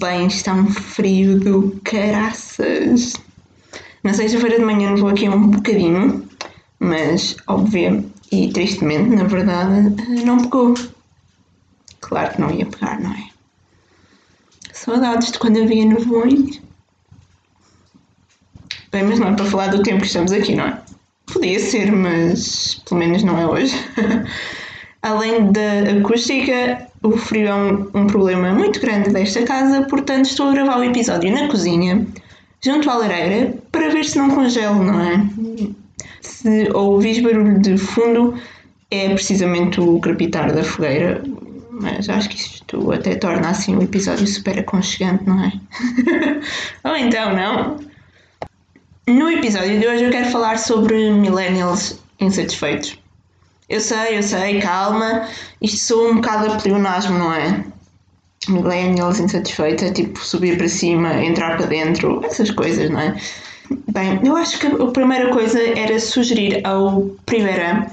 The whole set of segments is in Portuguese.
Bem, está um frio do caraças. Na sexta-feira de manhã vou aqui um bocadinho, mas óbvio e tristemente, na verdade, não pegou. Claro que não ia pegar, não é? Saudades de quando havia nevoeiro. Bem, mas não é para falar do tempo que estamos aqui, não é? Podia ser, mas pelo menos não é hoje. Além da acústica, o frio é um, um, problema muito grande desta casa, portanto estou a gravar o episódio na cozinha, junto à lareira, para ver se não congelo, não é? Se ouvis barulho de fundo, é precisamente o crepitar da fogueira, mas acho que isto até torna assim o episódio super aconchegante, não é? Ou então não. No episódio de hoje eu quero falar sobre millennials insatisfeitos. Eu sei, eu sei, calma, isto sou um bocado a pleonasmo, não é? Millennials insatisfeita, é tipo subir para cima, entrar para dentro, essas coisas, não é? Bem, eu acho que a primeira coisa era sugerir ao Primeira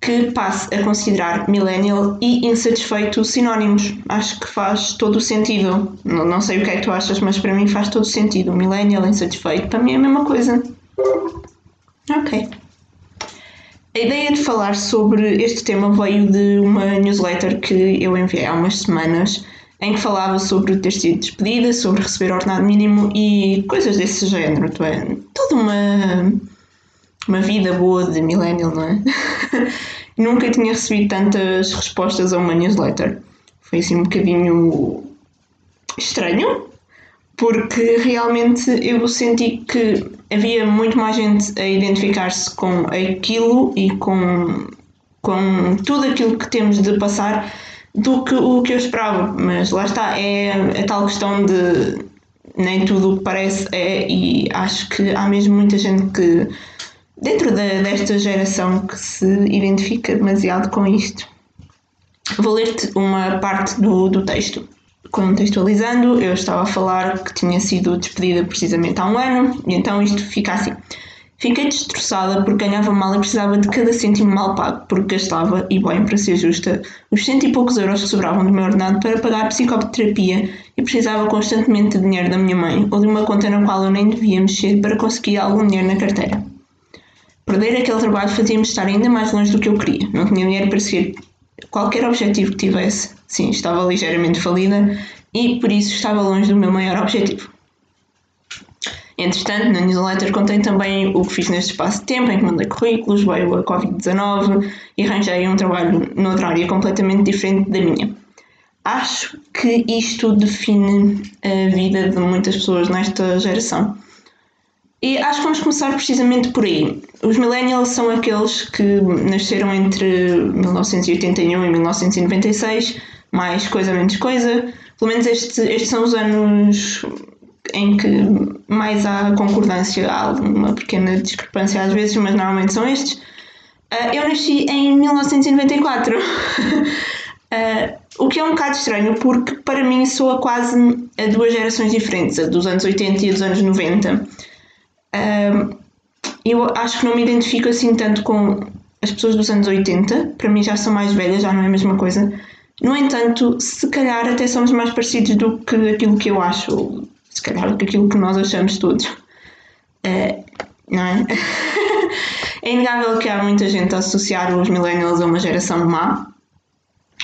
que passe a considerar millennial e insatisfeito sinónimos. Acho que faz todo o sentido. Não, não sei o que é que tu achas, mas para mim faz todo o sentido. Millennial, insatisfeito, para mim é a mesma coisa. Ok. A ideia de falar sobre este tema veio de uma newsletter que eu enviei há umas semanas, em que falava sobre ter sido despedida, sobre receber ordenado mínimo e coisas desse género. É? Toda uma uma vida boa de millennial, não é? Nunca tinha recebido tantas respostas a uma newsletter. Foi assim um bocadinho estranho, porque realmente eu senti que havia muito mais gente a identificar-se com aquilo e com, com tudo aquilo que temos de passar do que o que eu esperava. Mas lá está, é a tal questão de nem tudo o que parece é, e acho que há mesmo muita gente que dentro de, desta geração que se identifica demasiado com isto. Vou ler-te uma parte do, do texto. Contextualizando, eu estava a falar que tinha sido despedida precisamente há um ano, e então isto fica assim. Fiquei destroçada porque ganhava mal e precisava de cada cêntimo mal pago, porque gastava, e bem, para ser justa, os cento e poucos euros que sobravam do meu ordenado para pagar psicoterapia e precisava constantemente de dinheiro da minha mãe ou de uma conta na qual eu nem devia mexer para conseguir algum dinheiro na carteira. Perder aquele trabalho fazia-me estar ainda mais longe do que eu queria. Não tinha dinheiro para seguir qualquer objetivo que tivesse. Sim, estava ligeiramente falida e por isso estava longe do meu maior objetivo. Entretanto, na newsletter contém também o que fiz neste espaço de tempo em que mandei currículos, veio a Covid-19 e arranjei um trabalho noutra área completamente diferente da minha. Acho que isto define a vida de muitas pessoas nesta geração. E acho que vamos começar precisamente por aí. Os millennials são aqueles que nasceram entre 1981 e 1996, mais coisa menos coisa. Pelo menos estes, estes são os anos em que mais há concordância, há uma pequena discrepância às vezes, mas normalmente são estes. Uh, eu nasci em 1994. uh, ah, o que é um bocado estranho, porque para mim soa quase a duas gerações diferentes, a dos anos 80 e dos anos 90 eu acho que não me identifico assim tanto com as pessoas dos anos 80, para mim já são mais velhas, já não é a mesma coisa. No entanto, se calhar até somos mais parecidos do que aquilo que eu acho, se calhar do que aquilo que nós achamos todos. Uh, não é? é inegável que há muita gente a associar os millennials a uma geração má,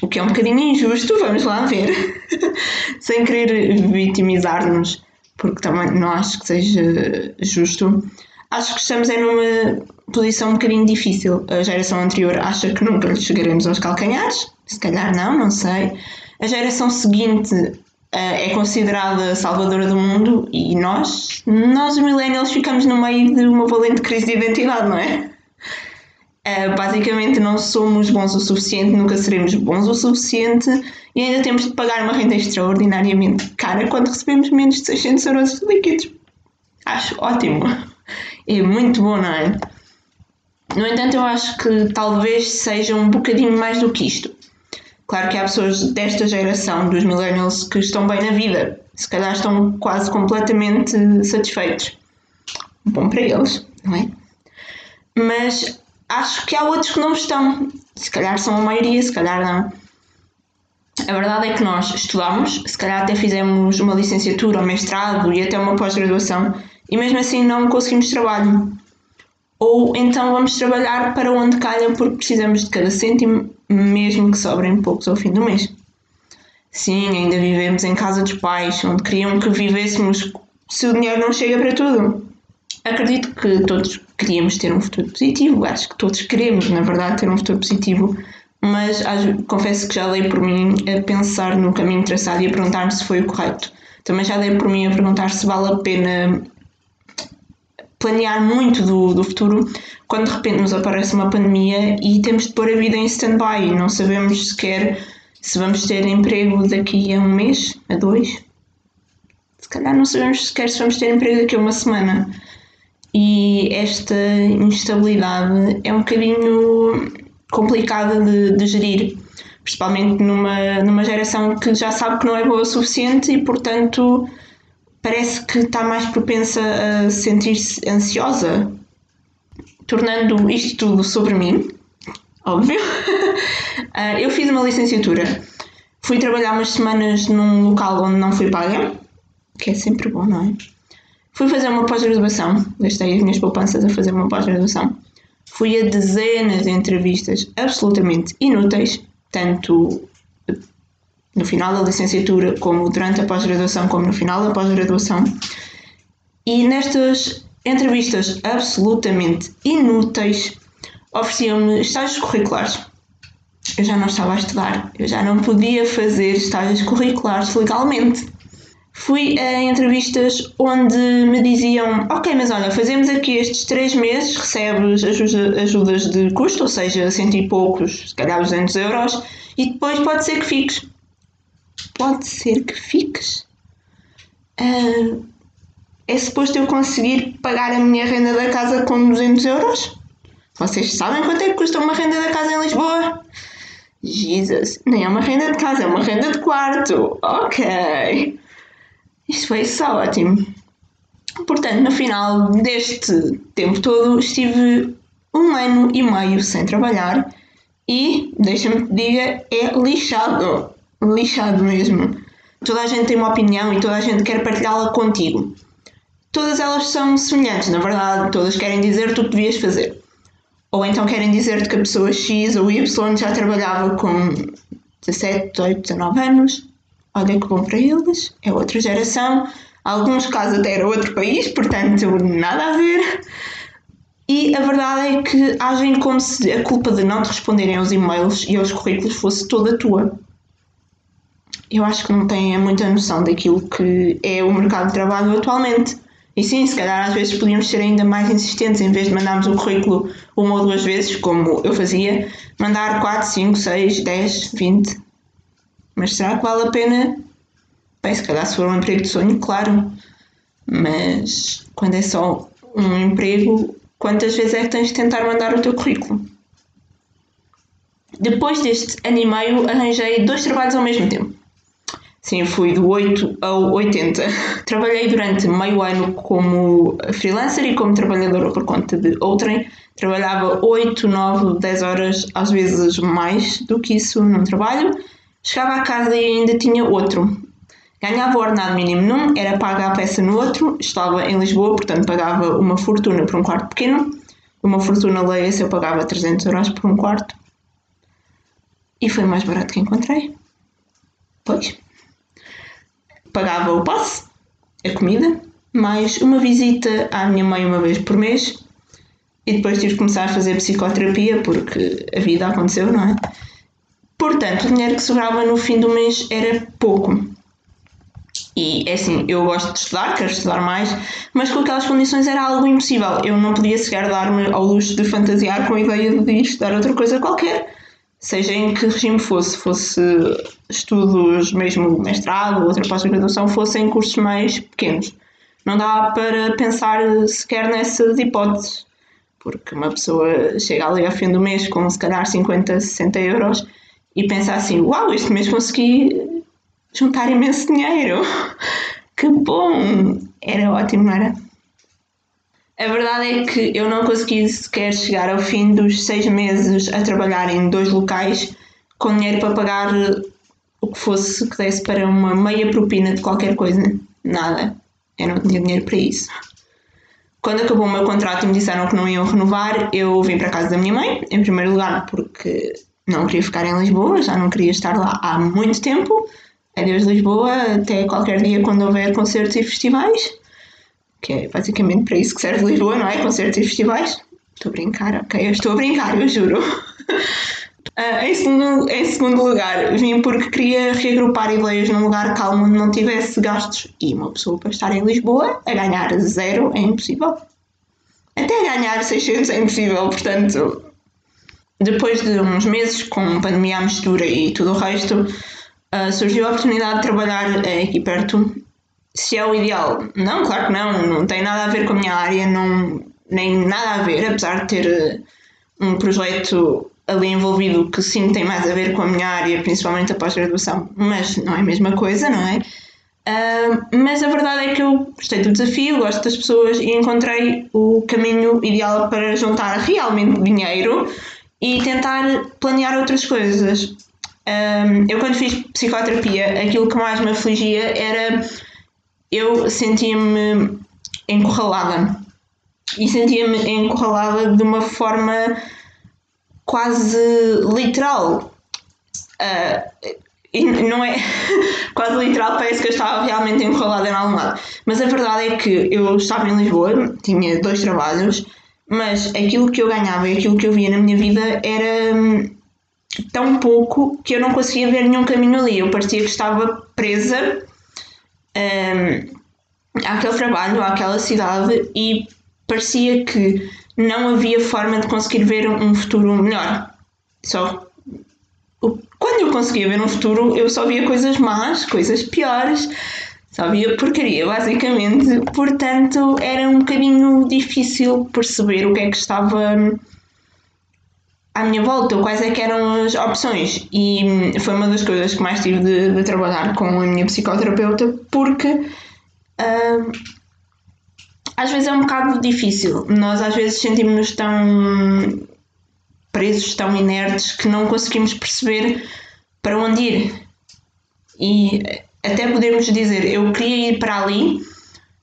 o que é um bocadinho injusto, vamos lá ver, sem querer vitimizar-nos porque também não acho que seja justo. Acho que estamos em uma posição um bocadinho difícil. A geração anterior acha que nunca lhe chegaremos aos calcanhares, se calhar não, não sei. A geração seguinte uh, é considerada salvadora do mundo e nós, nós millennials, ficamos no meio de uma valente crise de identidade, não é? Uh, basicamente, não somos bons o suficiente, nunca seremos bons o suficiente e ainda temos de pagar uma renda extraordinariamente cara quando recebemos menos de 600 euros líquidos. Acho ótimo. É muito bom, não é? No entanto, eu acho que talvez seja um bocadinho mais do que isto. Claro que há pessoas desta geração, dos millennials, que estão bem na vida. Se calhar estão quase completamente satisfeitos. Bom para eles, não é? Mas acho que há outros que não estão. Se calhar são a maioria, se calhar não. A verdade é que nós estudamos, se calhar até fizemos uma licenciatura, um mestrado e até uma pós-graduação, e mesmo assim não conseguimos trabalho. Ou então vamos trabalhar para onde calha porque precisamos de cada cêntimo, mesmo que sobrem poucos ao fim do mês. Sim, ainda vivemos em casa dos pais, onde queriam que vivêssemos se o dinheiro não chega para tudo. Acredito que todos queríamos ter um futuro positivo, acho que todos queremos, na verdade, ter um futuro positivo, mas confesso que já dei por mim a pensar no caminho traçado e a perguntar-me se foi o correto. Também já dei por mim a perguntar se vale a pena planear muito do, do futuro quando de repente nos aparece uma pandemia e temos de pôr a vida em stand-by. Não sabemos sequer se vamos ter emprego daqui a um mês, a dois. Se calhar não sabemos sequer se vamos ter emprego daqui a uma semana. E esta instabilidade é um bocadinho complicada de, de gerir, principalmente numa, numa geração que já sabe que não é boa o suficiente e, portanto, parece que está mais propensa a sentir-se ansiosa, tornando isto tudo sobre mim, óbvio. Ah, eu fiz uma licenciatura, fui trabalhar umas semanas num local onde não fui paga, que é sempre bom, não é? Fui fazer uma pós-graduação, gastei as minhas poupanças a fazer uma pós-graduação. Fui a dezenas de entrevistas absolutamente inúteis, tanto no final da licenciatura, como durante a pós-graduação, como no final da pós-graduação. E nestas entrevistas absolutamente inúteis, ofereciam-me estágios curriculares. Eu já não estava a estudar, eu já não podia fazer estágios curriculares legalmente. Fui a entrevistas onde me diziam: Ok, mas olha, fazemos aqui estes três meses, recebes ajuda, ajudas de custo, ou seja, cento e poucos, se calhar 200 euros, e depois pode ser que fiques. Pode ser que fiques? Uh, é suposto eu conseguir pagar a minha renda da casa com 200 euros? Vocês sabem quanto é que custa uma renda da casa em Lisboa? Jesus, nem é uma renda de casa, é uma renda de quarto. Ok. Isto foi só ótimo. Portanto, no final deste tempo todo, estive um ano e meio sem trabalhar e, deixa-me que diga, é lixado. Lixado mesmo. Toda a gente tem uma opinião e toda a gente quer partilhá-la contigo. Todas elas são semelhantes, na verdade, todas querem dizer-te o que devias fazer. Ou então querem dizer-te que a pessoa X ou Y já trabalhava com 17, 18, 19 anos olha que bom para eles, é outra geração, alguns casos até era outro país, portanto nada a ver. E a verdade é que agem como se a culpa de não te responderem aos e-mails e aos currículos fosse toda tua. Eu acho que não têm muita noção daquilo que é o mercado de trabalho atualmente. E sim, se calhar às vezes podíamos ser ainda mais insistentes, em vez de mandarmos o currículo uma ou duas vezes, como eu fazia, mandar 4, 5, 6, 10, 20, mas será que vale a pena? Bem, se calhar se for um emprego de sonho, claro. Mas quando é só um emprego, quantas vezes é que tens de tentar mandar o teu currículo? Depois deste ano e meio, arranjei dois trabalhos ao mesmo tempo. Sim, fui do 8 ao 80. Trabalhei durante meio ano como freelancer e como trabalhadora por conta de outrem. Trabalhava 8, 9, 10 horas, às vezes mais do que isso num trabalho. Chegava a casa e ainda tinha outro. Ganhava o ordenado mínimo num, era paga a peça no outro, estava em Lisboa, portanto pagava uma fortuna por um quarto pequeno. Uma fortuna leia-se, eu pagava 300 euros por um quarto. E foi o mais barato que encontrei. Pois. Pagava o passe, a comida, mais uma visita à minha mãe uma vez por mês. E depois tive de começar a fazer psicoterapia porque a vida aconteceu, não é? Portanto, o dinheiro que sobrava no fim do mês era pouco. E é assim, eu gosto de estudar, quero estudar mais, mas com aquelas condições era algo impossível. Eu não podia sequer dar-me ao luxo de fantasiar com a ideia de ir estudar outra coisa qualquer, seja em que regime fosse, fosse estudos mesmo mestrado, outra pós-graduação, fossem cursos mais pequenos. Não dá para pensar sequer nessas hipóteses, porque uma pessoa chega ali ao fim do mês com se calhar 50, 60 euros e pensar assim: uau, este mês consegui juntar imenso dinheiro, que bom! Era ótimo, não era? A verdade é que eu não consegui sequer chegar ao fim dos seis meses a trabalhar em dois locais com dinheiro para pagar o que fosse que desse para uma meia propina de qualquer coisa. Nada. Eu não tinha dinheiro para isso. Quando acabou o meu contrato e me disseram que não iam renovar, eu vim para casa da minha mãe, em primeiro lugar, porque não queria ficar em Lisboa, já não queria estar lá há muito tempo. Adeus Lisboa, até qualquer dia quando houver concertos e festivais. Que é basicamente para isso que serve Lisboa, não é? Concertos e festivais. Estou a brincar, ok? Eu estou a brincar, eu juro. Uh, em, segundo, em segundo lugar, vim porque queria reagrupar ideias num lugar calmo onde não tivesse gastos. E uma pessoa para estar em Lisboa a ganhar zero é impossível. Até ganhar 600 é impossível, portanto. Depois de uns meses com pandemia à mistura e tudo o resto, uh, surgiu a oportunidade de trabalhar aqui perto. Se é o ideal? Não, claro que não. Não tem nada a ver com a minha área, não, nem nada a ver, apesar de ter um projeto ali envolvido que sim tem mais a ver com a minha área, principalmente a pós-graduação, mas não é a mesma coisa, não é? Uh, mas a verdade é que eu gostei do desafio, gosto das pessoas e encontrei o caminho ideal para juntar realmente dinheiro e tentar planear outras coisas. Um, eu, quando fiz psicoterapia, aquilo que mais me afligia era eu sentia-me encurralada e sentia-me encurralada de uma forma quase literal. Uh, e não é quase literal, parece que eu estava realmente enrolada em algum lado. Mas a verdade é que eu estava em Lisboa, tinha dois trabalhos, mas aquilo que eu ganhava e aquilo que eu via na minha vida era hum, tão pouco que eu não conseguia ver nenhum caminho ali. Eu parecia que estava presa um, àquele trabalho, àquela cidade e parecia que não havia forma de conseguir ver um futuro melhor. Só quando eu conseguia ver um futuro, eu só via coisas más, coisas piores, só via porcaria, basicamente. Portanto, era um bocadinho difícil perceber o que é que estava à minha volta, quais é que eram as opções. E foi uma das coisas que mais tive de, de trabalhar com a minha psicoterapeuta, porque. Uh, às vezes é um bocado difícil. Nós às vezes sentimos-nos tão presos, tão inertes, que não conseguimos perceber para onde ir. E até podemos dizer, eu queria ir para ali,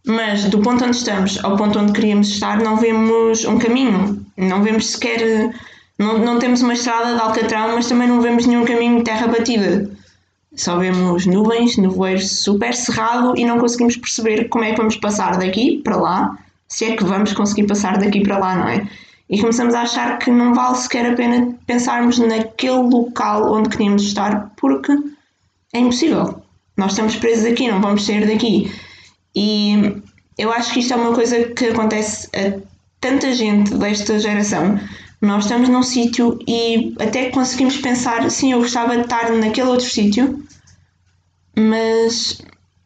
mas do ponto onde estamos ao ponto onde queríamos estar, não vemos um caminho, não vemos sequer. Não, não temos uma estrada de alcatrão, mas também não vemos nenhum caminho de terra batida. Só vemos nuvens, nevoeiro super cerrado e não conseguimos perceber como é que vamos passar daqui para lá, se é que vamos conseguir passar daqui para lá, não é? E começamos a achar que não vale sequer a pena pensarmos naquele local onde queríamos estar, porque é impossível. Nós estamos presos aqui, não vamos sair daqui. E eu acho que isto é uma coisa que acontece a tanta gente desta geração nós estamos num sítio e até conseguimos pensar, sim, eu gostava de estar naquele outro sítio, mas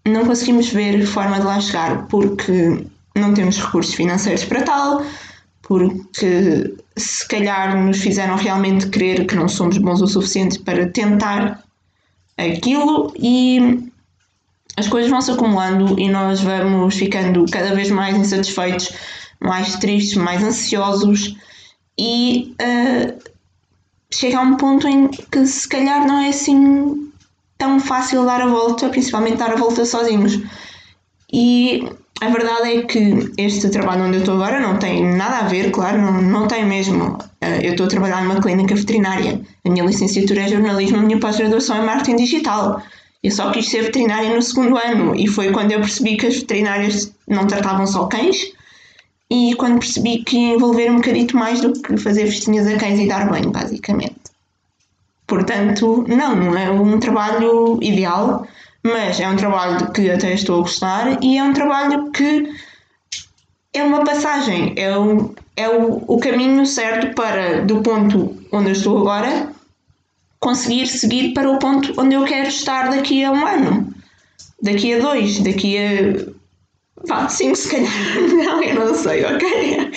não conseguimos ver forma de lá chegar porque não temos recursos financeiros para tal, porque se calhar nos fizeram realmente crer que não somos bons o suficiente para tentar aquilo e as coisas vão se acumulando e nós vamos ficando cada vez mais insatisfeitos, mais tristes, mais ansiosos e uh, chega a um ponto em que se calhar não é assim tão fácil dar a volta, principalmente dar a volta sozinhos. E a verdade é que este trabalho onde eu estou agora não tem nada a ver, claro, não, não tem mesmo. Uh, eu estou a trabalhar numa clínica veterinária. A minha licenciatura é jornalismo, a minha pós-graduação é marketing digital. Eu só quis ser veterinária no segundo ano e foi quando eu percebi que as veterinárias não tratavam só cães, e quando percebi que envolver um bocadito mais do que fazer festinhas a cães e dar banho, basicamente. Portanto, não, não é um trabalho ideal, mas é um trabalho que até estou a gostar e é um trabalho que é uma passagem, é, o, é o, o caminho certo para, do ponto onde eu estou agora, conseguir seguir para o ponto onde eu quero estar daqui a um ano, daqui a dois, daqui a Vá, sim, se calhar. Não, eu não sei, ok?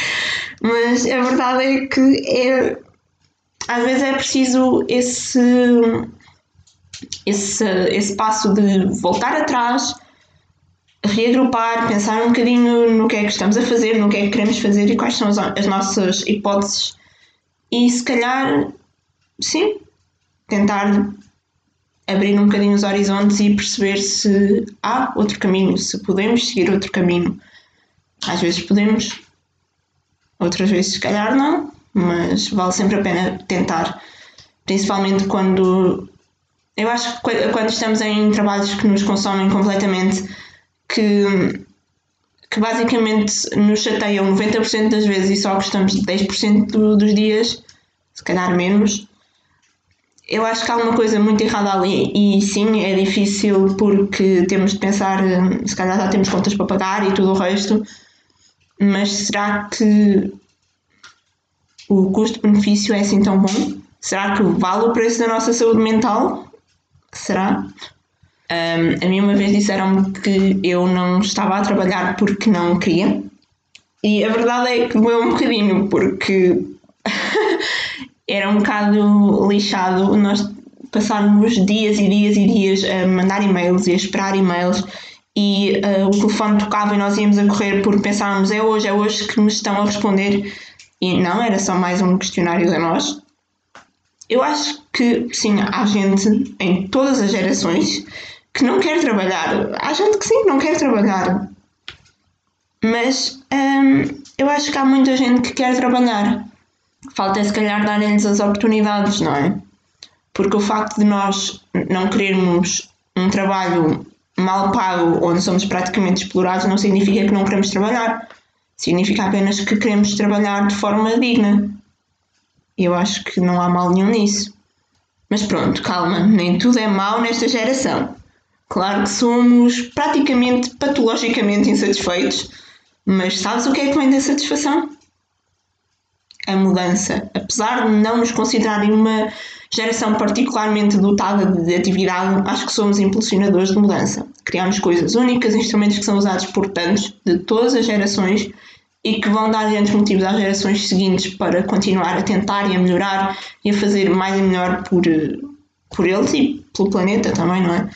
Mas a verdade é que é, às vezes é preciso esse, esse, esse passo de voltar atrás, reagrupar, pensar um bocadinho no que é que estamos a fazer, no que é que queremos fazer e quais são as, as nossas hipóteses. E se calhar, sim, tentar abrir um bocadinho os horizontes e perceber se há outro caminho, se podemos seguir outro caminho. Às vezes podemos, outras vezes se calhar não, mas vale sempre a pena tentar, principalmente quando eu acho que quando estamos em trabalhos que nos consomem completamente, que, que basicamente nos chateiam 90% das vezes e só gostamos de 10% do, dos dias, se calhar menos, eu acho que há uma coisa muito errada ali e sim, é difícil porque temos de pensar, se calhar já temos contas para pagar e tudo o resto, mas será que o custo-benefício é assim tão bom? Será que vale o preço da nossa saúde mental? Será? Um, a mim uma vez disseram-me que eu não estava a trabalhar porque não queria. E a verdade é que doeu um bocadinho, porque era um bocado lixado nós passarmos dias e dias e dias a mandar e-mails e a esperar e-mails e uh, o telefone tocava e nós íamos a correr porque pensávamos é hoje, é hoje que me estão a responder e não, era só mais um questionário a nós. Eu acho que sim, há gente em todas as gerações que não quer trabalhar. Há gente que sim, não quer trabalhar. Mas hum, eu acho que há muita gente que quer trabalhar. Falta é se calhar darem-lhes as oportunidades, não é? Porque o facto de nós não querermos um trabalho mal pago onde somos praticamente explorados não significa que não queremos trabalhar. Significa apenas que queremos trabalhar de forma digna. Eu acho que não há mal nenhum nisso. Mas pronto, calma, nem tudo é mau nesta geração. Claro que somos praticamente patologicamente insatisfeitos, mas sabes o que é que vem da satisfação? A mudança. Apesar de não nos considerarem uma geração particularmente dotada de atividade, acho que somos impulsionadores de mudança. Criamos coisas únicas, instrumentos que são usados por tantos, de todas as gerações, e que vão dar grandes motivos às gerações seguintes para continuar a tentar e a melhorar e a fazer mais e melhor por, por eles e pelo planeta também, não é?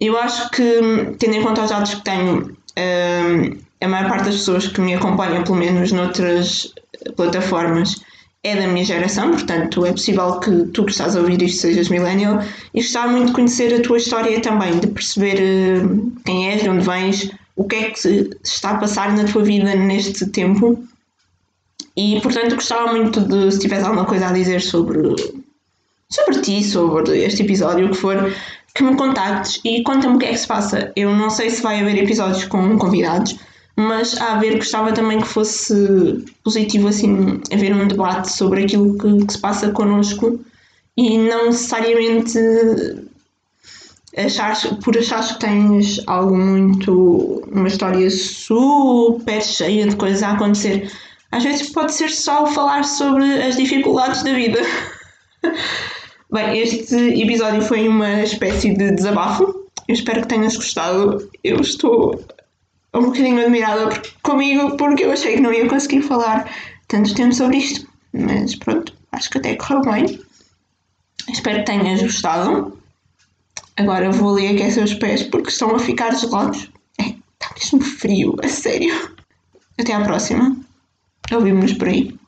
Eu acho que, tendo em conta os dados que tenho, hum, a maior parte das pessoas que me acompanham, pelo menos noutras plataformas, é da minha geração, portanto é possível que tu que estás a ouvir isto sejas millennial e gostar muito de conhecer a tua história também, de perceber hum, quem és, de onde vens, o que é que se está a passar na tua vida neste tempo. E portanto gostava muito de se tivesse alguma coisa a dizer sobre, sobre ti, sobre este episódio, o que for, que me contactes e conta-me o que é que se passa. Eu não sei se vai haver episódios com convidados, mas a haver gostava também que fosse positivo assim haver um debate sobre aquilo que, que se passa connosco e não necessariamente achares, por achares que tens algo muito. uma história super cheia de coisas a acontecer. Às vezes pode ser só falar sobre as dificuldades da vida. Bem, este episódio foi uma espécie de desabafo. Eu espero que tenhas gostado. Eu estou um bocadinho admirada comigo porque eu achei que não ia conseguir falar tanto tempo sobre isto. Mas pronto, acho que até correu bem. Espero que tenhas gostado. Agora vou ali aquecer os pés porque estão a ficar gelados. É, está mesmo frio, a sério. Até à próxima. Ouvimos-nos por aí.